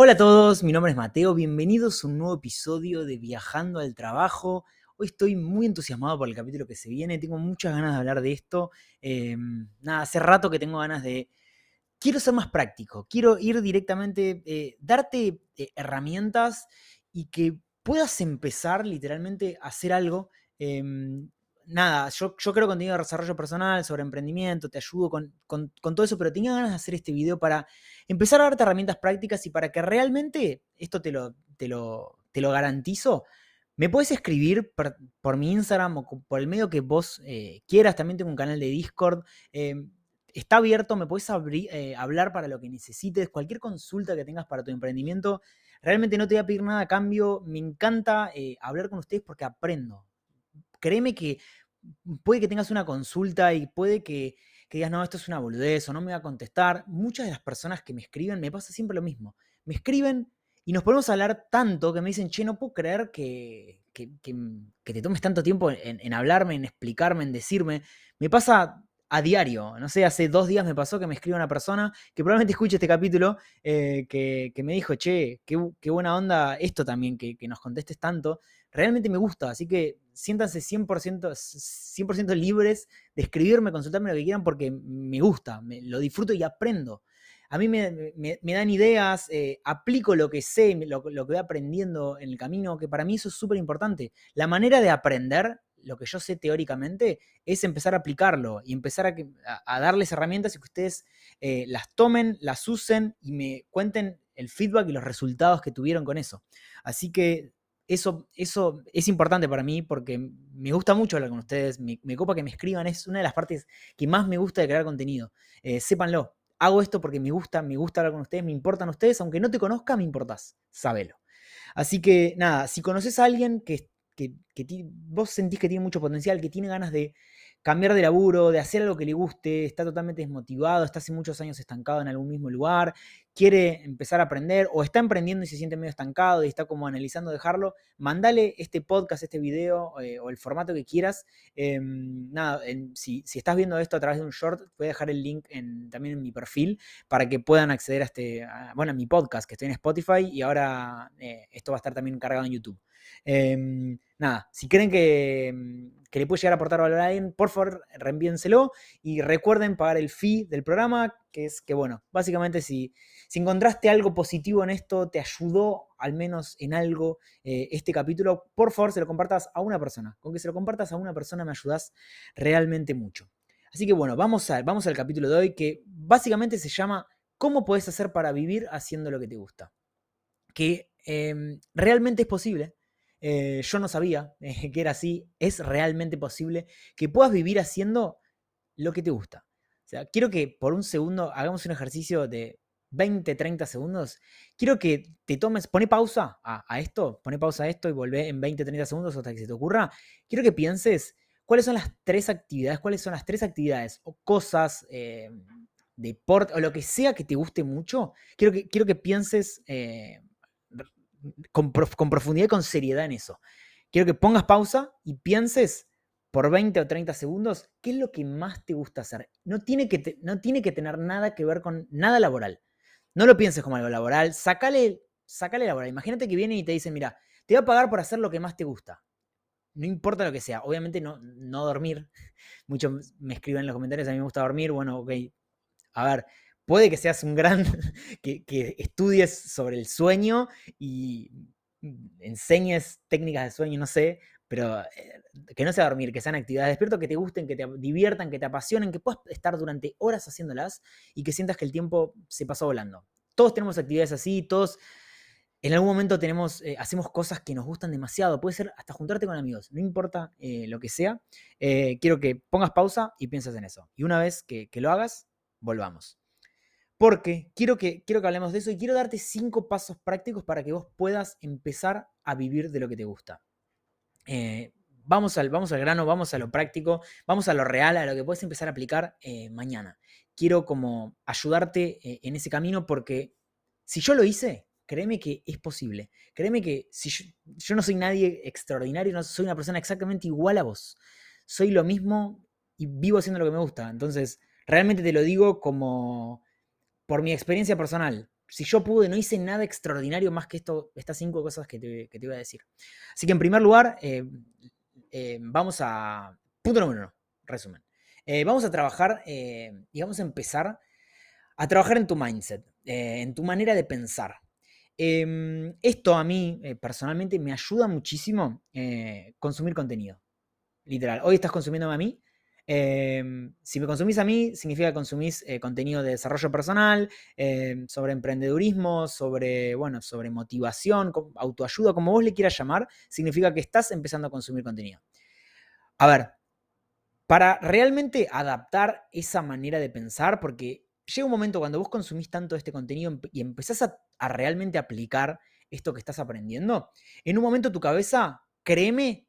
Hola a todos, mi nombre es Mateo, bienvenidos a un nuevo episodio de Viajando al Trabajo. Hoy estoy muy entusiasmado por el capítulo que se viene, tengo muchas ganas de hablar de esto. Em, nada, hace rato que tengo ganas de... Quiero ser más práctico, quiero ir directamente, eh, darte eh, herramientas y que puedas empezar literalmente a hacer algo em, nada, yo, yo creo contenido de desarrollo personal, sobre emprendimiento, te ayudo con, todo eso, pero tenía ganas de hacer este video para empezar a darte herramientas prácticas y para que realmente, esto te lo, te lo, te lo garantizo, me puedes escribir por, mi Instagram o por el medio que vos eh, quieras, también tengo un canal de Discord. Eh, está abierto, me puedes eh, hablar para lo que necesites, cualquier consulta que tengas para tu emprendimiento. Realmente no te voy a pedir nada a cambio. Me encanta hablar con ustedes porque aprendo. Créeme que puede que tengas una consulta y puede que, digas, no, esto es una boludez o no me va a contestar. Muchas de las personas que me escriben me pasa siempre lo mismo. Me escriben y nos ponemos a hablar tanto que me dicen, che, no puedo creer que, que, te tomes tanto tiempo en, hablarme, en explicarme, en decirme. Me pasa a diario. No sé, hace dos días me pasó que me escribe una persona que probablemente escuche este capítulo, eh, que, me dijo, che, qué, buena onda esto también, que, nos contestes tanto. Realmente me gusta, así que siéntanse 100%, 100 libres de escribirme, consultarme lo que quieran porque me gusta, me, lo disfruto y aprendo. A mí me, dan ideas, eh, aplico lo que sé, lo, lo, que voy aprendiendo en el camino, que para mí eso es súper importante. La manera de aprender lo que yo sé teóricamente es empezar a aplicarlo y empezar a, darles herramientas y que ustedes eh, las tomen, las usen y me cuenten el feedback y los resultados que tuvieron con eso. Así que eso, eso es importante para mí porque me gusta mucho hablar con ustedes, me, copa que me escriban, es una de las partes que más me gusta de crear contenido. Eh, sépanlo, hago esto porque me gusta, me gusta hablar con ustedes, me importan ustedes, aunque no te conozca, me importás, sábelo. Así que nada, si conoces a alguien que que, vos sentís que tiene mucho potencial, que tiene ganas de cambiar de laburo, de hacer algo que le guste, está totalmente desmotivado, está hace muchos años estancado en algún mismo lugar, quiere empezar a aprender o está emprendiendo y se siente medio estancado y está como analizando dejarlo, mandale este podcast, este video eh, o el formato que quieras. Em, nada, si, estás viendo esto a través de un short, voy a dejar el link también en mi perfil para que puedan acceder a este, bueno, a mi podcast que estoy en Spotify y ahora eh, esto va a estar también cargado en YouTube. Em, nada, si creen que, mm, que, le puede llegar a aportar valor a alguien, por favor, reenvíenselo y recuerden pagar el fee del programa, que es que, bueno, básicamente si, si encontraste algo positivo en esto, te ayudó al menos en algo eh, este capítulo, por favor, se lo compartas a una persona. Con que se lo compartas a una persona me ayudas realmente mucho. Así que bueno, vamos, a, vamos al capítulo de hoy que básicamente se llama ¿Cómo puedes hacer para vivir haciendo lo que te gusta? Que em, realmente es posible, eh, yo no sabía eh, que era así. Es realmente posible que puedas vivir haciendo lo que te gusta. Quiero que por un segundo hagamos un ejercicio de 20, 30 segundos. Quiero que te tomes, pone pausa a, esto, pone pausa a esto y volvé en 20, 30 segundos hasta que se te ocurra. Quiero que pienses cuáles son las tres actividades, cuáles son las tres actividades o cosas, eh, deporte o lo que sea que te guste mucho. Quiero que, quiero que pienses con, profundidad y con seriedad en eso. Quiero que pongas pausa y pienses por 20 o 30 segundos qué es lo que más te gusta hacer. No tiene que, no tiene que tener nada que ver con nada laboral. No lo pienses como algo laboral, sácale, sácale laboral. Imagínate que viene y te dicen, mira, te voy a pagar por hacer lo que más te gusta. No importa lo que sea. Obviamente no, no dormir. Muchos me escriben en los comentarios, a mí me gusta dormir. Bueno, ok. A ver, puede que seas un gran, que, estudies sobre el sueño y enseñes técnicas de sueño, no sé, pero eh, que no sea dormir, que sean actividades despierto, que te gusten, que te diviertan, que te apasionen, que puedas estar durante horas haciéndolas y que sientas que el tiempo se pasó volando. Todos tenemos actividades así, todos en algún momento tenemos, eh, hacemos cosas que nos gustan demasiado. Puede ser hasta juntarte con amigos, no importa eh, lo que sea. quiero que pongas pausa y pienses en eso. Y una vez que lo hagas, volvamos. Porque quiero que, quiero que hablemos de eso y quiero darte cinco pasos prácticos para que vos puedas empezar a vivir de lo que te gusta. Eh, vamos, al, vamos al grano, vamos a lo práctico, vamos a lo real, a lo que puedes empezar a aplicar eh, mañana. Quiero como ayudarte eh, en ese camino porque si yo lo hice, créeme que es posible. Créeme que si yo, yo no soy nadie extraordinario, no soy una persona exactamente igual a vos. Soy lo mismo y vivo haciendo lo que me gusta. Entonces, realmente te lo digo como por mi experiencia personal. si yo pude, no hice nada extraordinario más que esto, estas cinco cosas que te, que voy a decir. Así que en primer lugar, eh, eh, vamos a... Punto número uno, resumen. Eh, vamos a trabajar y vamos a empezar a trabajar en tu mindset, en tu manera de pensar. Em, esto a mí personalmente me ayuda muchísimo consumir contenido. Literal. Hoy estás consumiéndome a mí, Em, si me consumís a mí, significa que consumís eh, contenido de desarrollo personal, em, sobre emprendedurismo, sobre, bueno, sobre motivación, autoayuda, como vos le quieras llamar, significa que estás empezando a consumir contenido. A ver, para realmente adaptar esa manera de pensar, porque llega un momento cuando vos consumís tanto este contenido y empezás a, a realmente aplicar esto que estás aprendiendo, en un momento tu cabeza, créeme,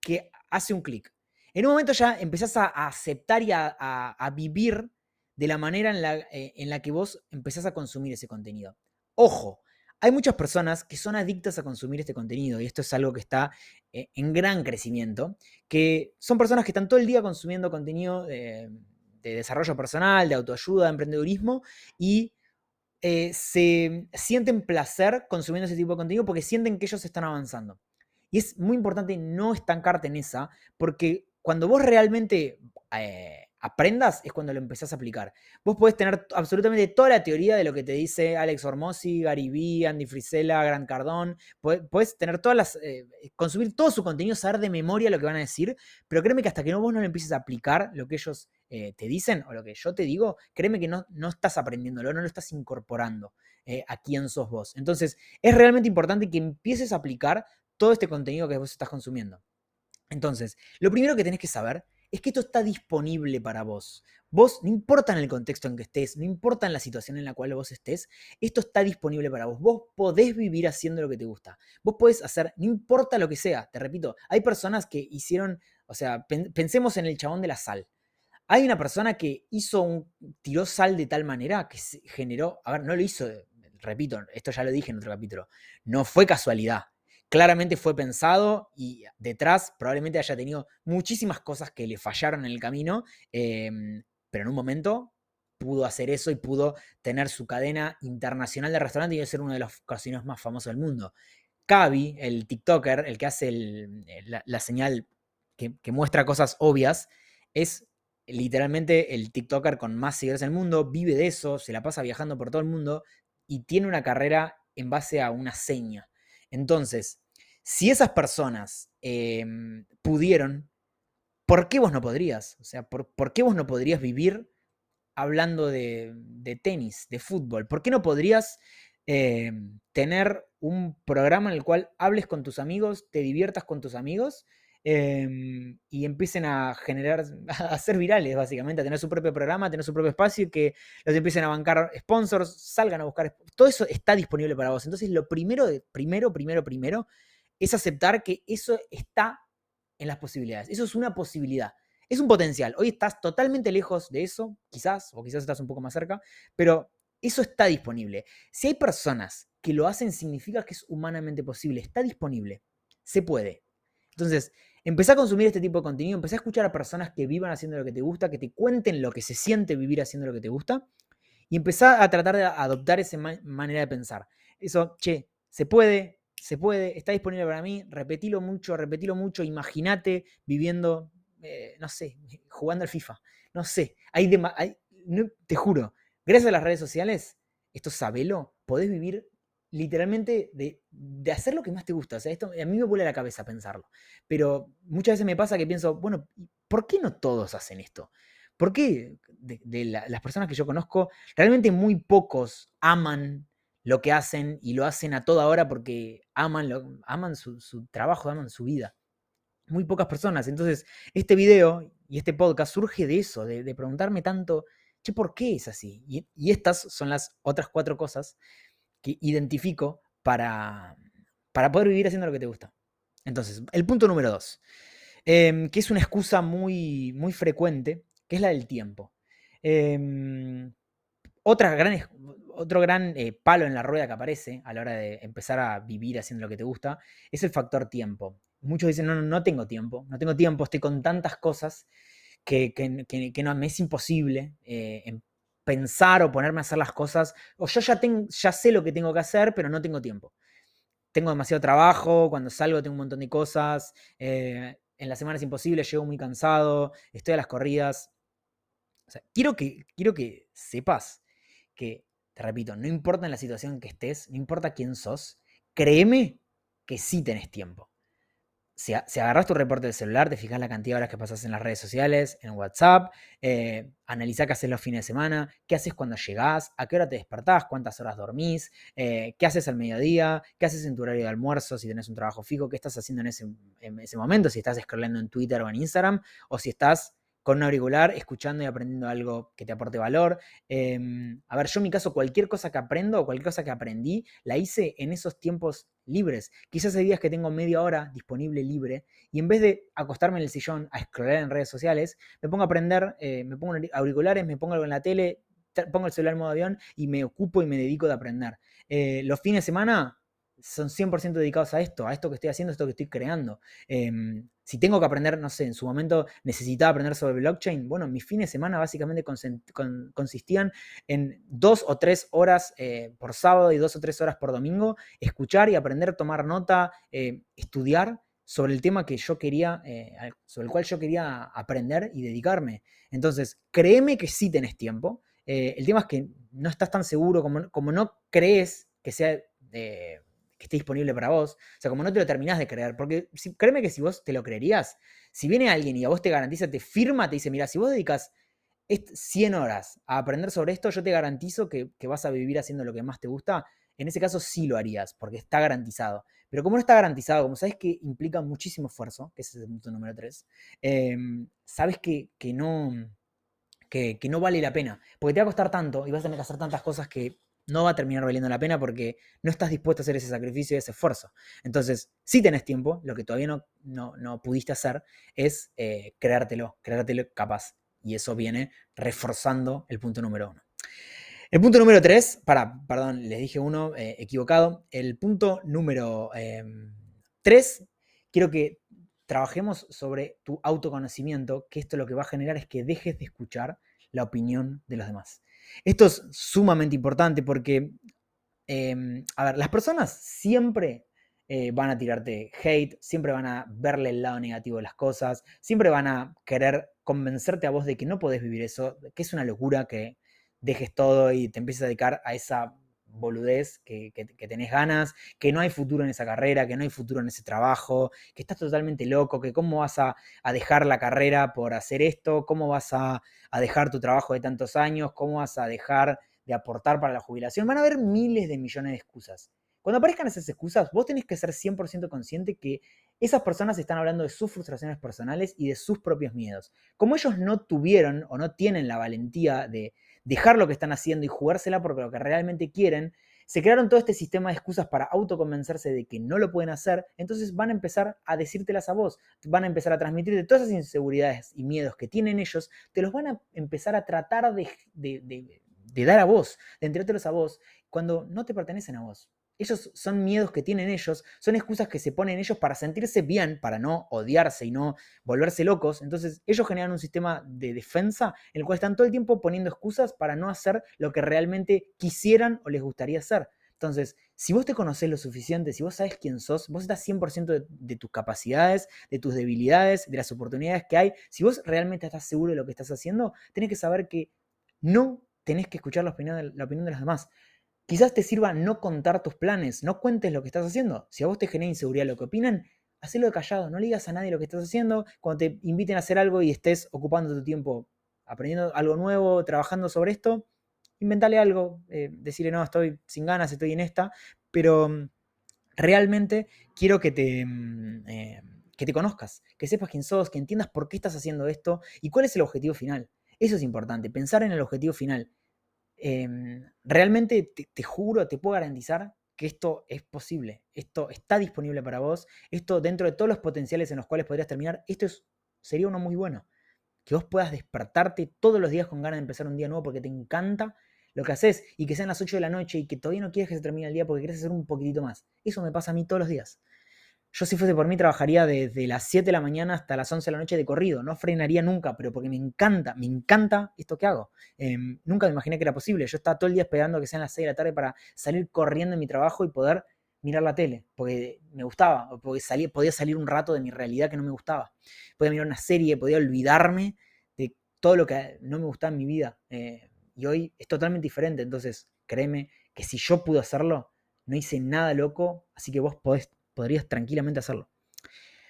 que hace un clic en un momento ya empezás a, aceptar y a, vivir de la manera eh, en la, que vos empezás a consumir ese contenido. Ojo, hay muchas personas que son adictas a consumir este contenido y esto es algo que está eh, en gran crecimiento, que son personas que están todo el día consumiendo contenido de, desarrollo personal, de autoayuda, de emprendedurismo y eh, se sienten placer consumiendo ese tipo de contenido porque sienten que ellos están avanzando. Y es muy importante no estancarte en esa porque cuando vos realmente eh, aprendas es cuando lo empezás a aplicar. Vos podés tener absolutamente toda la teoría de lo que te dice Alex Hormozzi, Gary Vee, Andy Frisella, Grant Cardone. Podés, tener todas las. Eh, consumir todo su contenido, saber de memoria lo que van a decir. Pero créeme que hasta que no, vos no lo empieces a aplicar lo que ellos eh, te dicen o lo que yo te digo, créeme que no, no estás aprendiéndolo, no lo estás incorporando a quién sos vos. Entonces, es realmente importante que empieces a aplicar todo este contenido que vos estás consumiendo. Entonces, lo primero que tenés que saber es que esto está disponible para vos. Vos, no importa en el contexto en que estés, no importa en la situación en la cual vos estés, esto está disponible para vos. Vos podés vivir haciendo lo que te gusta. Vos podés hacer, no importa lo que sea, te repito, hay personas que hicieron, o sea, pensemos en el chabón de la sal. Hay una persona que hizo un, tiró sal de tal manera que generó, a ver, no lo hizo, repito, esto ya lo dije en otro capítulo, no fue casualidad claramente fue pensado y detrás probablemente haya tenido muchísimas cosas que le fallaron en el camino, em, pero en un momento pudo hacer eso y pudo tener su cadena internacional de restaurantes y ser uno de los cocineros más famosos del mundo. Cavi, el TikToker, el que hace la, señal que, que muestra cosas obvias, es literalmente el TikToker con más seguidores del mundo, vive de eso, se la pasa viajando por todo el mundo y tiene una carrera en base a una seña. Entonces, si esas personas em, pudieron, ¿por qué vos no podrías? O sea, ¿por, qué vos no podrías vivir hablando de, tenis, de fútbol? ¿Por qué no podrías em, tener un programa en el cual hables con tus amigos, te diviertas con tus amigos em, y empiecen a generar, a ser virales, básicamente, a tener su propio programa, a tener su propio espacio y que los empiecen a bancar sponsors, salgan a buscar. Todo eso está disponible para vos. Entonces, lo primero, primero, primero, primero es aceptar que eso está en las posibilidades. Eso es una posibilidad. Es un potencial. Hoy estás totalmente lejos de eso, quizás, o quizás estás un poco más cerca, pero eso está disponible. Si hay personas que lo hacen, significa que es humanamente posible. Está disponible. Se puede. Entonces, empecé a consumir este tipo de contenido, empecé a escuchar a personas que vivan haciendo lo que te gusta, que te cuenten lo que se siente vivir haciendo lo que te gusta, y empecé a tratar de adoptar esa manera de pensar. Eso, che, se puede, se puede, está disponible para mí, repetilo mucho, repetilo mucho, imagínate viviendo, eh, no sé, jugando al FIFA, no sé, hay, te juro, gracias a las redes sociales, esto sabelo, podés vivir literalmente de, hacer lo que más te gusta. O sea, esto a mí me vuela la cabeza pensarlo. Pero muchas veces me pasa que pienso, bueno, ¿por qué no todos hacen esto? ¿Por qué de, las personas que yo conozco, realmente muy pocos aman lo que hacen y lo hacen a toda hora porque aman, lo, aman su, trabajo, aman su vida. Muy pocas personas. Entonces, este video y este podcast surge de eso, de, preguntarme tanto, che, ¿por qué es así? Y, estas son las otras cuatro cosas que identifico para, para poder vivir haciendo lo que te gusta. Entonces, el punto número dos, em, que es una excusa muy, muy frecuente, que es la del tiempo. Em, otra gran, otro gran eh, palo en la rueda que aparece a la hora de empezar a vivir haciendo lo que te gusta es el factor tiempo. Muchos dicen, no, no, no tengo tiempo, no tengo tiempo, estoy con tantas cosas que, no, me es imposible eh, em, pensar o ponerme a hacer las cosas, o yo ya, tengo, ya sé lo que tengo que hacer, pero no tengo tiempo. Tengo demasiado trabajo, cuando salgo tengo un montón de cosas, eh, en la semana es imposible, llego muy cansado, estoy a las corridas. quiero, que, quiero que sepas que, te repito, no importa en la situación que estés, no importa quién sos, créeme que sí tenés tiempo. Si, agarras tu reporte del celular, te fijas la cantidad de horas que pasas en las redes sociales, en WhatsApp, eh, analiza qué haces los fines de semana, qué haces cuando llegás, a qué hora te despertás, cuántas horas dormís, eh, qué haces al mediodía, qué haces en tu horario de almuerzo, si tenés un trabajo fijo, qué estás haciendo en ese, en ese momento, si estás scrollando en Twitter o en Instagram, o si estás con un auricular, escuchando y aprendiendo algo que te aporte valor. Em, a ver, yo en mi caso, cualquier cosa que aprendo o cualquier cosa que aprendí, la hice en esos tiempos libres. Quizás hay días que tengo media hora disponible libre y en vez de acostarme en el sillón a scrollar en redes sociales, me pongo a aprender, eh, me pongo auriculares, me pongo algo en la tele, pongo el celular en modo avión y me ocupo y me dedico de aprender. Eh, los fines de semana son 100% dedicados a esto, a esto que estoy haciendo, a esto que estoy creando. Em, si tengo que aprender, no sé, en su momento necesitaba aprender sobre blockchain, bueno, mis fines de semana básicamente consistían en dos o tres horas eh, por sábado y dos o tres horas por domingo, escuchar y aprender, tomar nota, eh, estudiar sobre el tema que yo quería, eh, sobre el cual yo quería aprender y dedicarme. Entonces, créeme que sí tenés tiempo. el tema es que no estás tan seguro como, como no crees que sea que esté disponible para vos. O sea, como no te lo terminás de creer, porque créeme que si vos te lo creerías, si viene alguien y a vos te garantiza, te firma, te dice, mira, si vos dedicas 100 horas a aprender sobre esto, yo te garantizo que, vas a vivir haciendo lo que más te gusta. En ese caso sí lo harías, porque está garantizado. Pero como no está garantizado, como sabes que implica muchísimo esfuerzo, que ese es el punto número 3, em, sabes que, no, que, que, no vale la pena. Porque te va a costar tanto y vas a tener que hacer tantas cosas que no va a terminar valiendo la pena porque no estás dispuesto a hacer ese sacrificio y ese esfuerzo. Entonces, si tenés tiempo, lo que todavía no, no, pudiste hacer es eh, creártelo, creártelo capaz. Y eso viene reforzando el punto número uno. El punto número tres, para, perdón, les dije uno eh, equivocado. El punto número em, tres, quiero que trabajemos sobre tu autoconocimiento, que esto lo que va a generar es que dejes de escuchar la opinión de los demás. Esto es sumamente importante porque, em, a ver, las personas siempre eh, van a tirarte hate, siempre van a verle el lado negativo de las cosas, siempre van a querer convencerte a vos de que no podés vivir eso, que es una locura que dejes todo y te empieces a dedicar a esa boludez, que, tenés ganas, que no hay futuro en esa carrera, que no hay futuro en ese trabajo, que estás totalmente loco, que cómo vas a, dejar la carrera por hacer esto, cómo vas a, dejar tu trabajo de tantos años, cómo vas a dejar de aportar para la jubilación. Van a haber miles de millones de excusas. Cuando aparezcan esas excusas, vos tenés que ser 100% consciente que esas personas están hablando de sus frustraciones personales y de sus propios miedos. Como ellos no tuvieron o no tienen la valentía de, dejar lo que están haciendo y jugársela porque lo que realmente quieren, se crearon todo este sistema de excusas para autoconvencerse de que no lo pueden hacer, entonces van a empezar a decírtelas a vos, van a empezar a transmitirte todas esas inseguridades y miedos que tienen ellos, te los van a empezar a tratar de, de dar a vos, de entregártelos a vos, cuando no te pertenecen a vos. Ellos son miedos que tienen ellos, son excusas que se ponen ellos para sentirse bien, para no odiarse y no volverse locos. Entonces ellos generan un sistema de defensa en el cual están todo el tiempo poniendo excusas para no hacer lo que realmente quisieran o les gustaría hacer. Entonces, si vos te conocés lo suficiente, si vos sabes quién sos, vos estás 100% de, de, tus capacidades, de tus debilidades, de las oportunidades que hay, si vos realmente estás seguro de lo que estás haciendo, tenés que saber que no tenés que escuchar la opinión de, la opinión de los demás. Quizás te sirva no contar tus planes, no cuentes lo que estás haciendo. Si a vos te genera inseguridad lo que opinan, hacelo de callado, no le digas a nadie lo que estás haciendo. Cuando te inviten a hacer algo y estés ocupando tu tiempo aprendiendo algo nuevo, trabajando sobre esto, inventale algo, eh, decirle, no, estoy sin ganas, estoy en esta, pero mm, realmente quiero que te, mm, eh, que te conozcas, que sepas quién sos, que entiendas por qué estás haciendo esto y cuál es el objetivo final. Eso es importante, pensar en el objetivo final. Em, realmente te, juro, te puedo garantizar que esto es posible, esto está disponible para vos, esto dentro de todos los potenciales en los cuales podrías terminar, esto sería uno muy bueno. Que vos puedas despertarte todos los días con ganas de empezar un día nuevo porque te encanta lo que haces y que sean las 8 de la noche y que todavía no quieres que se termine el día porque quieres hacer un poquitito más. Eso me pasa a mí todos los días. Yo si fuese por mí trabajaría desde las 7 de la mañana hasta las 11 de la noche de corrido, no frenaría nunca, pero porque me encanta, me encanta esto que hago. Em, nunca me imaginé que era posible, yo estaba todo el día esperando que sean las 6 de la tarde para salir corriendo en mi trabajo y poder mirar la tele, porque me gustaba, porque salía, podía salir un rato de mi realidad que no me gustaba. Podía mirar una serie, podía olvidarme de todo lo que no me gustaba en mi vida. Eh, y hoy es totalmente diferente, entonces créeme que si yo pude hacerlo, no hice nada loco, así que vos podrías tranquilamente hacerlo.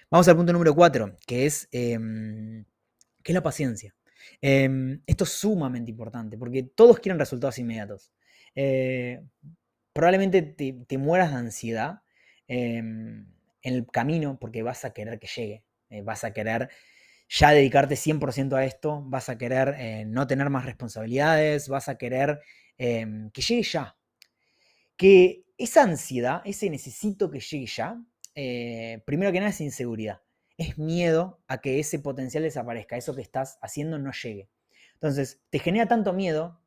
Vamos al punto número 4, que es, em, que es la paciencia. Em, esto es sumamente importante, porque todos quieren resultados inmediatos. Eh, probablemente te, mueras de ansiedad em, en el camino porque vas a querer que llegue, eh, vas a querer ya dedicarte 100% a esto, vas a querer eh, no tener más responsabilidades, vas a querer que llegue ya. Que esa ansiedad, ese necesito que llegue ya, eh, primero que nada es inseguridad, es miedo a que ese potencial desaparezca, eso que estás haciendo no llegue. Entonces, te genera tanto miedo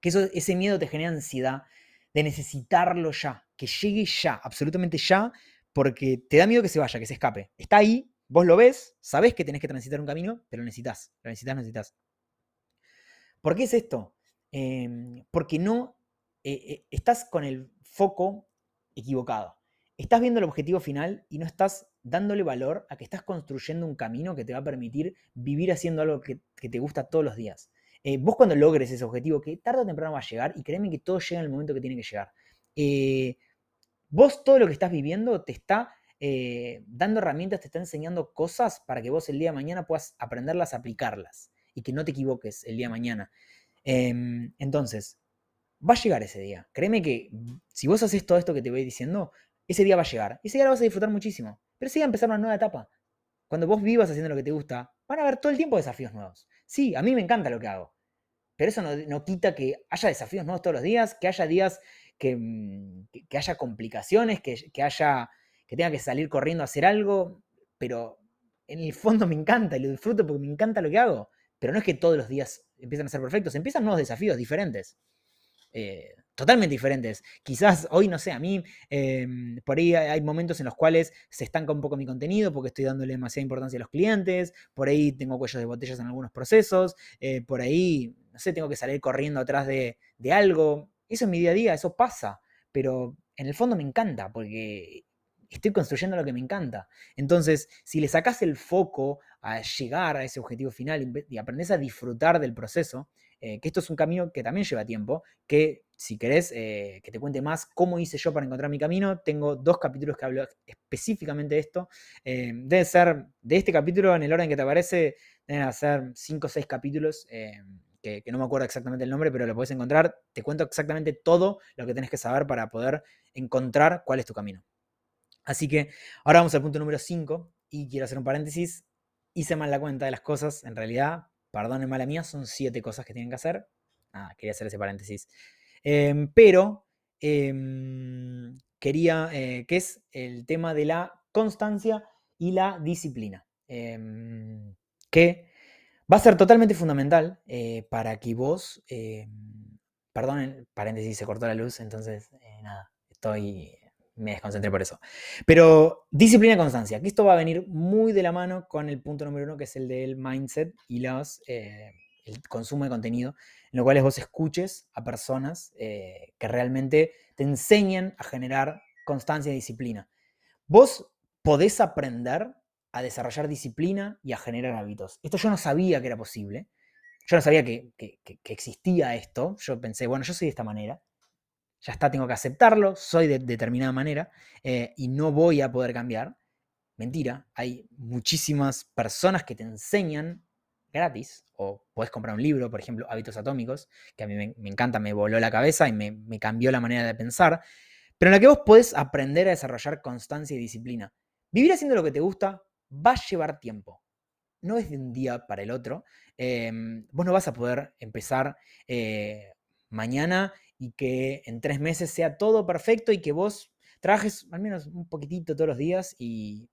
que eso, ese miedo te genera ansiedad, de necesitarlo ya, que llegue ya, absolutamente ya, porque te da miedo que se vaya, que se escape. Está ahí, vos lo ves, sabés que tenés que transitar un camino, pero lo necesitas, lo necesitas, necesitas. ¿Por qué es esto? Em, porque no eh, eh, estás con el foco equivocado. Estás viendo el objetivo final y no estás dándole valor a que estás construyendo un camino que te va a permitir vivir haciendo algo que te gusta todos los días. Eh, vos cuando logres ese objetivo, que tarde o temprano va a llegar, y créeme que todo llega en el momento que tiene que llegar, eh, vos todo lo que estás viviendo te está eh, dando herramientas, te está enseñando cosas para que vos el día de mañana puedas aprenderlas, aplicarlas, y que no te equivoques el día de mañana. Em, entonces, va a llegar ese día. Créeme que si vos haces todo esto que te voy diciendo, ese día va a llegar. Ese día lo vas a disfrutar muchísimo. Pero día va a empezar una nueva etapa. Cuando vos vivas haciendo lo que te gusta, van a haber todo el tiempo desafíos nuevos. Sí, a mí me encanta lo que hago. Pero eso no, quita que haya desafíos nuevos todos los días, que haya días que, mm, haya complicaciones, que, haya que tenga que salir corriendo a hacer algo, pero en el fondo me encanta y lo disfruto porque me encanta lo que hago. Pero no es que todos los días empiezan a ser perfectos, empiezan nuevos desafíos diferentes. Eh, totalmente diferentes. Quizás hoy, no sé, a mí em, por ahí hay momentos en los cuales se estanca un poco mi contenido porque estoy dándole demasiada importancia a los clientes, por ahí tengo cuellos de botellas en algunos procesos, eh, por ahí, no sé, tengo que salir corriendo atrás de, de algo. Eso es mi día a día, eso pasa, pero en el fondo me encanta porque estoy construyendo lo que me encanta. Entonces, si le sacas el foco a llegar a ese objetivo final y aprendes a disfrutar del proceso, eh, que esto es un camino que también lleva tiempo, que si querés eh, que te cuente más cómo hice yo para encontrar mi camino, tengo dos capítulos que hablo específicamente de esto. Eh, debe ser, de este capítulo, en el orden que te aparece, deben ser cinco o seis capítulos. Que, que, no me acuerdo exactamente el nombre, pero lo podés encontrar. Te cuento exactamente todo lo que tenés que saber para poder encontrar cuál es tu camino. Así que ahora vamos al punto número 5 y quiero hacer un paréntesis. Hice mal la cuenta de las cosas, en realidad Perdón, mala mía, son siete cosas que tienen que hacer. Ah, quería hacer ese paréntesis. Em, pero em, quería, eh, que es el tema de la constancia y la disciplina. Em, que va a ser totalmente fundamental eh, para que vos, perdón, paréntesis, se cortó la luz, entonces, eh, nada, estoy me desconcentré por eso. Pero disciplina y constancia, que esto va a venir muy de la mano con el punto número uno, que es el del mindset y los, eh, el consumo de contenido, en lo cual vos escuches a personas eh, que realmente te enseñan a generar constancia y disciplina. Vos podés aprender a desarrollar disciplina y a generar hábitos. Esto yo no sabía que era posible. Yo no sabía que existía esto. Yo pensé, bueno, yo soy de esta manera ya está, tengo que aceptarlo, soy de determinada manera eh, y no voy a poder cambiar. Mentira, hay muchísimas personas que te enseñan gratis, o puedes comprar un libro, por ejemplo, Hábitos Atómicos, que a mí me, encanta, me voló la cabeza y me, cambió la manera de pensar, pero en la que vos podés aprender a desarrollar constancia y disciplina. Vivir haciendo lo que te gusta va a llevar tiempo, no es de un día para el otro. Em, vos no vas a poder empezar eh, mañana y que en tres meses sea todo perfecto y que vos trabajes al menos un poquitito todos los días y,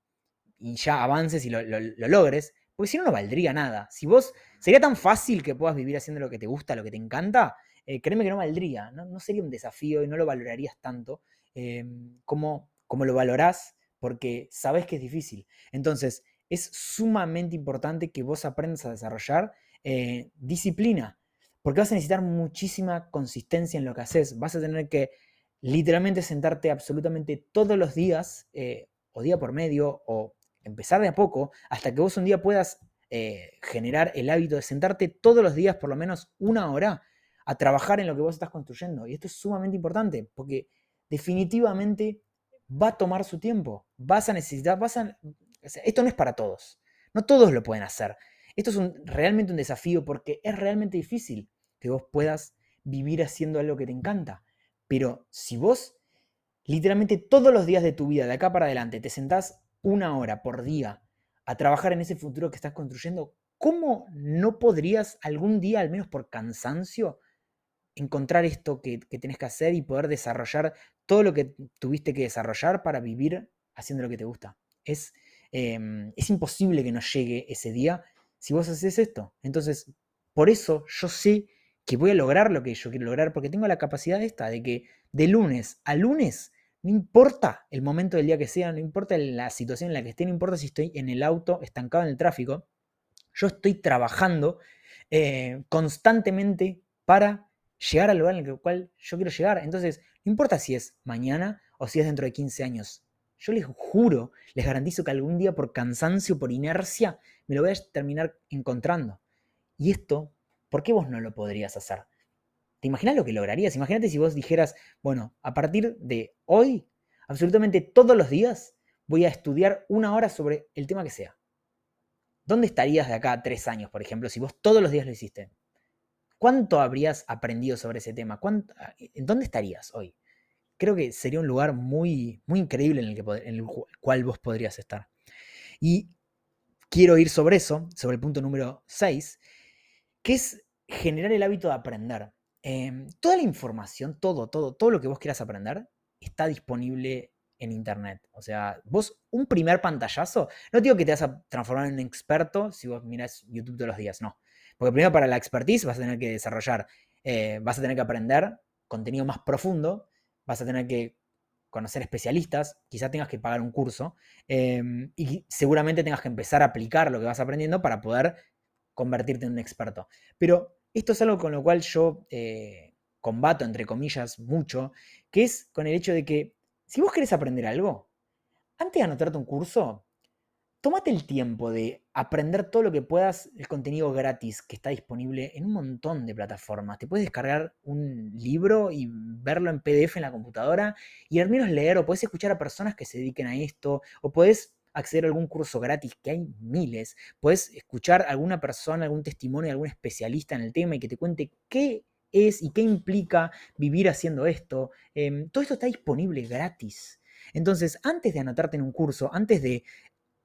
ya avances y lo, logres, porque si no, no valdría nada. Si vos, sería tan fácil que puedas vivir haciendo lo que te gusta, lo que te encanta, eh, créeme que no valdría, no, sería un desafío y no lo valorarías tanto em, como, como lo valorás porque sabes que es difícil. Entonces, es sumamente importante que vos aprendas a desarrollar eh, disciplina, porque vas a necesitar muchísima consistencia en lo que haces. Vas a tener que literalmente sentarte absolutamente todos los días, eh, o día por medio, o empezar de a poco, hasta que vos un día puedas eh, generar el hábito de sentarte todos los días por lo menos una hora a trabajar en lo que vos estás construyendo. Y esto es sumamente importante, porque definitivamente va a tomar su tiempo. Vas a necesitar, vas a, esto no es para todos. No todos lo pueden hacer. Esto es realmente un desafío porque es realmente difícil que vos puedas vivir haciendo algo que te encanta. Pero si vos literalmente todos los días de tu vida, de acá para adelante, te sentás una hora por día a trabajar en ese futuro que estás construyendo, ¿cómo no podrías algún día, al menos por cansancio, encontrar esto que, que tenés que hacer y poder desarrollar todo lo que tuviste que desarrollar para vivir haciendo lo que te gusta? Es, em, es imposible que no llegue ese día si vos haces esto. Entonces, por eso yo sé que voy a lograr lo que yo quiero lograr, porque tengo la capacidad esta de que de lunes a lunes, no importa el momento del día que sea, no importa la situación en la que esté, no importa si estoy en el auto estancado en el tráfico, yo estoy trabajando eh, constantemente para llegar al lugar en el cual yo quiero llegar. Entonces, no importa si es mañana o si es dentro de 15 años. Yo les juro, les garantizo que algún día por cansancio, por inercia, me lo voy a terminar encontrando. Y esto, ¿por qué vos no lo podrías hacer? ¿Te imaginas lo que lograrías? Imagínate si vos dijeras, bueno, a partir de hoy, absolutamente todos los días, voy a estudiar una hora sobre el tema que sea. ¿Dónde estarías de acá a tres años, por ejemplo, si vos todos los días lo hiciste? ¿Cuánto habrías aprendido sobre ese tema? ¿En dónde estarías hoy? creo que sería un lugar muy, muy increíble en el, que, en el cual vos podrías estar. Y quiero ir sobre eso, sobre el punto número 6, que es generar el hábito de aprender. Em, toda la información, todo, todo, todo lo que vos quieras aprender está disponible en Internet. O sea, vos un primer pantallazo, no digo que te vas a transformar en un experto si vos miras YouTube todos los días, no. Porque primero para la expertise vas a tener que desarrollar, eh, vas a tener que aprender contenido más profundo vas a tener que conocer especialistas, quizás tengas que pagar un curso em, y seguramente tengas que empezar a aplicar lo que vas aprendiendo para poder convertirte en un experto. Pero esto es algo con lo cual yo eh, combato, entre comillas, mucho, que es con el hecho de que si vos querés aprender algo, antes de anotarte un curso, tómate el tiempo de aprender todo lo que puedas, el contenido gratis que está disponible en un montón de plataformas. Te puedes descargar un libro y verlo en PDF en la computadora y al menos leer o puedes escuchar a personas que se dediquen a esto o puedes acceder a algún curso gratis, que hay miles. Puedes escuchar a alguna persona, algún testimonio algún especialista en el tema y que te cuente qué es y qué implica vivir haciendo esto. Em, todo esto está disponible gratis. Entonces, antes de anotarte en un curso, antes de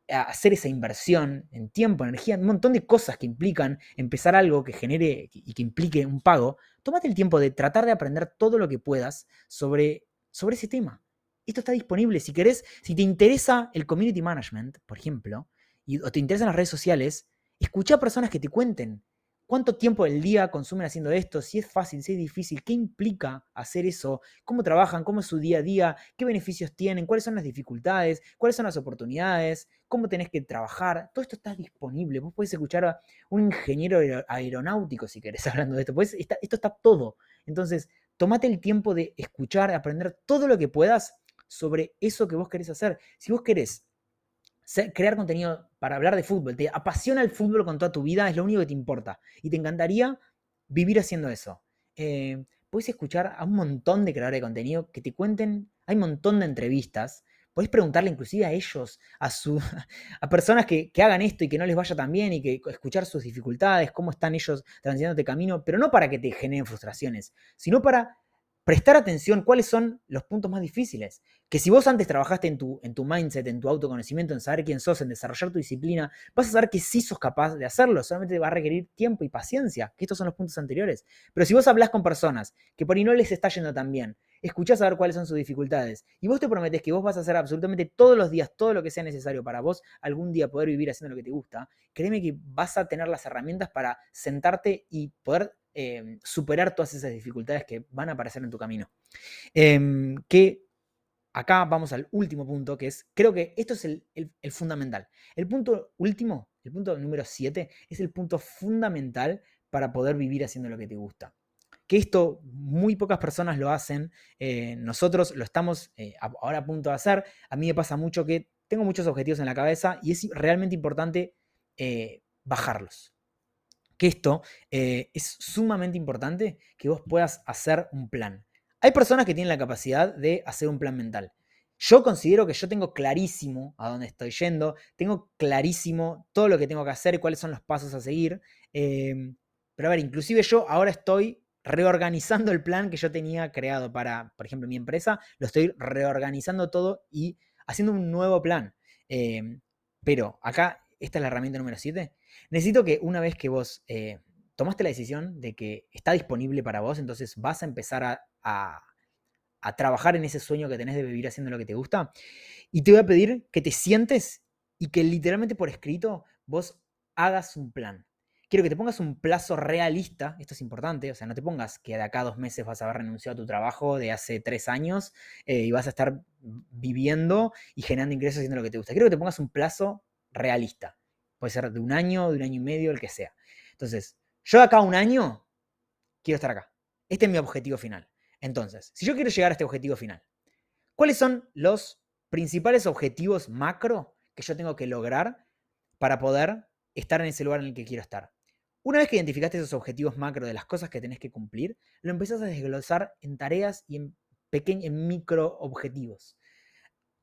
hacer esa inversión en tiempo, energía, un montón de cosas que implican empezar algo que genere y que implique un pago, tómate el tiempo de tratar de aprender todo lo que puedas sobre, sobre ese tema. Esto está disponible. Si querés, si te interesa el community management, por ejemplo, y, o te interesan las redes sociales, escucha a personas que te cuenten ¿Cuánto tiempo del día consumen haciendo esto? Si es fácil, si es difícil, ¿qué implica hacer eso? ¿Cómo trabajan? ¿Cómo es su día a día? ¿Qué beneficios tienen? ¿Cuáles son las dificultades? ¿Cuáles son las oportunidades? ¿Cómo tenés que trabajar? Todo esto está disponible. Vos podés escuchar a un ingeniero aeronáutico si querés hablando de esto. esto está todo. Entonces, tomate el tiempo de escuchar, aprender todo lo que puedas sobre eso que vos querés hacer. Si vos querés crear contenido para hablar de fútbol, te apasiona el fútbol con toda tu vida, es lo único que te importa. Y te encantaría vivir haciendo eso. Eh, puedes escuchar a un montón de creadores de contenido que te cuenten, hay un montón de entrevistas. Podés preguntarle inclusive a ellos, a, su, a personas que, que, hagan esto y que no les vaya tan bien y que escuchar sus dificultades, cómo están ellos transitando este camino, pero no para que te generen frustraciones, sino para prestar atención cuáles son los puntos más difíciles. Que si vos antes trabajaste en tu, en tu mindset, en tu autoconocimiento, en saber quién sos, en desarrollar tu disciplina, vas a saber que sí sos capaz de hacerlo, solamente va a requerir tiempo y paciencia, que estos son los puntos anteriores. Pero si vos hablas con personas que por ahí no les está yendo tan bien, escuchás a ver cuáles son sus dificultades y vos te prometes que vos vas a hacer absolutamente todos los días todo lo que sea necesario para vos algún día poder vivir haciendo lo que te gusta, créeme que vas a tener las herramientas para sentarte y poder Em, superar todas esas dificultades que van a aparecer en tu camino. Em, que acá vamos al último punto, que es, creo que esto es el, fundamental. El punto último, el punto número 7, es el punto fundamental para poder vivir haciendo lo que te gusta que esto muy pocas personas lo hacen, eh, nosotros lo estamos eh, ahora a punto de hacer, a mí me pasa mucho que tengo muchos objetivos en la cabeza y es realmente importante eh, bajarlos. Que esto es sumamente importante que vos puedas hacer un plan. Hay personas que tienen la capacidad de hacer un plan mental. Yo considero que yo tengo clarísimo a dónde estoy yendo, tengo clarísimo todo lo que tengo que hacer cuáles son los pasos a seguir. pero a ver, inclusive yo ahora estoy reorganizando el plan que yo tenía creado para, por ejemplo, mi empresa, lo estoy reorganizando todo y haciendo un nuevo plan. Em, pero acá, esta es la herramienta número 7. Necesito que una vez que vos eh, tomaste la decisión de que está disponible para vos, entonces vas a empezar a, a trabajar en ese sueño que tenés de vivir haciendo lo que te gusta. Y te voy a pedir que te sientes y que literalmente por escrito vos hagas un plan quiero que te pongas un plazo realista, esto es importante, o sea, no te pongas que de acá a dos meses vas a haber renunciado a tu trabajo de hace tres años eh, y vas a estar viviendo y generando ingresos haciendo lo que te gusta. Quiero que te pongas un plazo realista. Puede ser de un año, de un año y medio, el que sea. Entonces, yo de acá un año quiero estar acá. Este es mi objetivo final. Entonces, si yo quiero llegar a este objetivo final, ¿cuáles son los principales objetivos macro que yo tengo que lograr para poder estar en ese lugar en el que quiero estar? Una vez que identificaste esos objetivos macro de las cosas que tenés que cumplir, lo empezás a desglosar en tareas y en pequeños, en micro objetivos.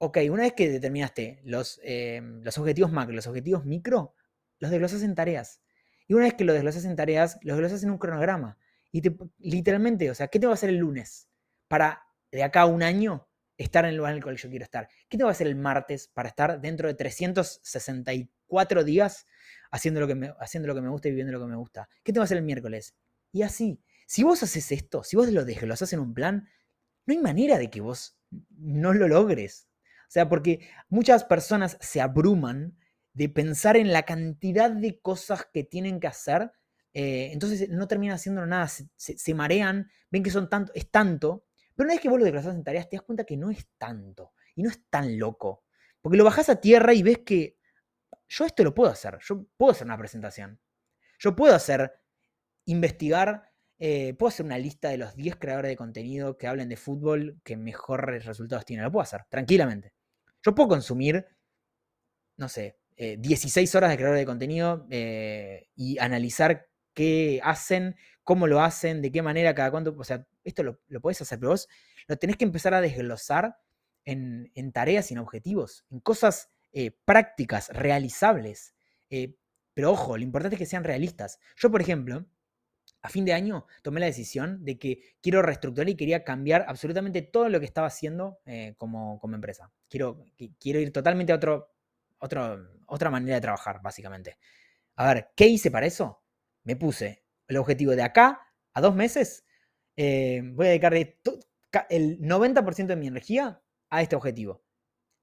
Ok, una vez que determinaste los, em, los objetivos macro, los objetivos micro, los desglosas en tareas. Y una vez que los desglosas en tareas, los desglosas en un cronograma. Y literalmente, o sea, ¿qué te va a hacer el lunes? Para de acá a un año estar en el lugar en el cual yo quiero estar. ¿Qué te va a hacer el martes para estar dentro de 364 días haciendo lo que me, haciendo lo que me gusta y viviendo lo que me gusta. ¿Qué te va a hacer el miércoles? Y así, si vos haces esto, si vos lo desglosás en un plan, no hay manera de que vos no lo logres. O sea, porque muchas personas se abruman de pensar en la cantidad de cosas que tienen que hacer, eh, entonces no terminan haciendo nada, se, marean, ven que son tanto, es tanto, pero una vez que vos lo desglosás en tareas, te das cuenta que no es tanto y no es tan loco. Porque lo bajás a tierra y ves que yo esto lo puedo hacer, yo puedo hacer una presentación, yo puedo hacer, investigar, eh, puedo hacer una lista de los 10 creadores de contenido que hablen de fútbol que mejores resultados tienen, lo puedo hacer, tranquilamente. Yo puedo consumir, no sé, 16 eh, horas de creadores de contenido eh, y analizar qué hacen, cómo lo hacen, de qué manera, cada cuánto, o sea, esto lo, lo podés hacer, pero vos lo tenés que empezar a desglosar en, en tareas en objetivos, en cosas eh, prácticas, realizables. Pero ojo, lo importante es que sean realistas. Yo, por ejemplo, a fin de año tomé la decisión de que quiero reestructurar y quería cambiar absolutamente todo lo que estaba haciendo eh, como, empresa. Quiero, quiero ir totalmente a otro, otra manera de trabajar, básicamente. A ver, ¿qué hice para eso? Me puse el objetivo de acá a dos meses. voy a dedicarle el 90% de mi energía a este objetivo.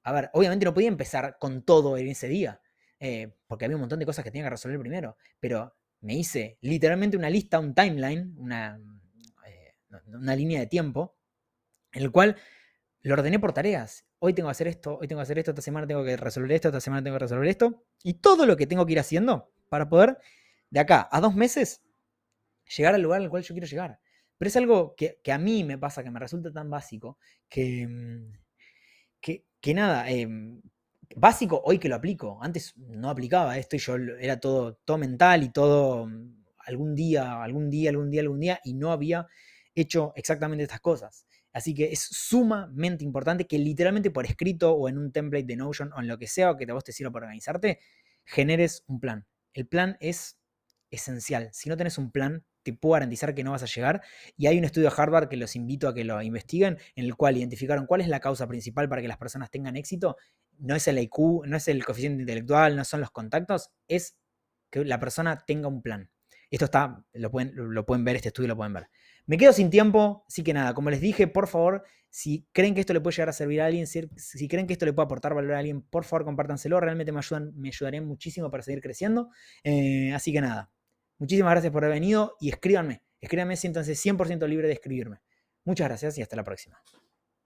A ver, obviamente no podía empezar con todo en ese día, eh, porque había un montón de cosas que tenía que resolver primero, pero me hice literalmente una lista, un timeline, una, eh, una línea de tiempo, en el cual lo ordené por tareas. Hoy tengo que hacer esto, hoy tengo que hacer esto, esta semana tengo que resolver esto, esta semana tengo que resolver esto, y todo lo que tengo que ir haciendo para poder, de acá a dos meses, llegar al lugar al cual yo quiero llegar. Pero es algo que, que a mí me pasa, que me resulta tan básico, que, mm, que, nada, em, básico hoy que lo aplico. Antes no aplicaba esto y yo era todo, todo mental y todo mm, algún día, algún día, algún día, algún día, y no había hecho exactamente estas cosas. Así que es sumamente importante que literalmente por escrito o en un template de Notion o en lo que sea que a vos te sirva para organizarte, generes un plan. El plan es esencial. Si no tenés un plan, te puedo garantizar que no vas a llegar. Y hay un estudio de Harvard que los invito a que lo investiguen, en el cual identificaron cuál es la causa principal para que las personas tengan éxito. No es el IQ, no es el coeficiente intelectual, no son los contactos, es que la persona tenga un plan. Esto está, lo pueden, lo pueden ver, este estudio lo pueden ver. Me quedo sin tiempo, así que nada, como les dije, por favor, si creen que esto le puede llegar a servir a alguien, si, creen que esto le puede aportar valor a alguien, por favor compártanselo, realmente me ayudan, me ayudarían muchísimo para seguir creciendo. Eh, así que nada, Muchísimas gracias por haber venido y escríbanme. Escríbanme, siéntanse 100% libre de escribirme. Muchas gracias y hasta la próxima.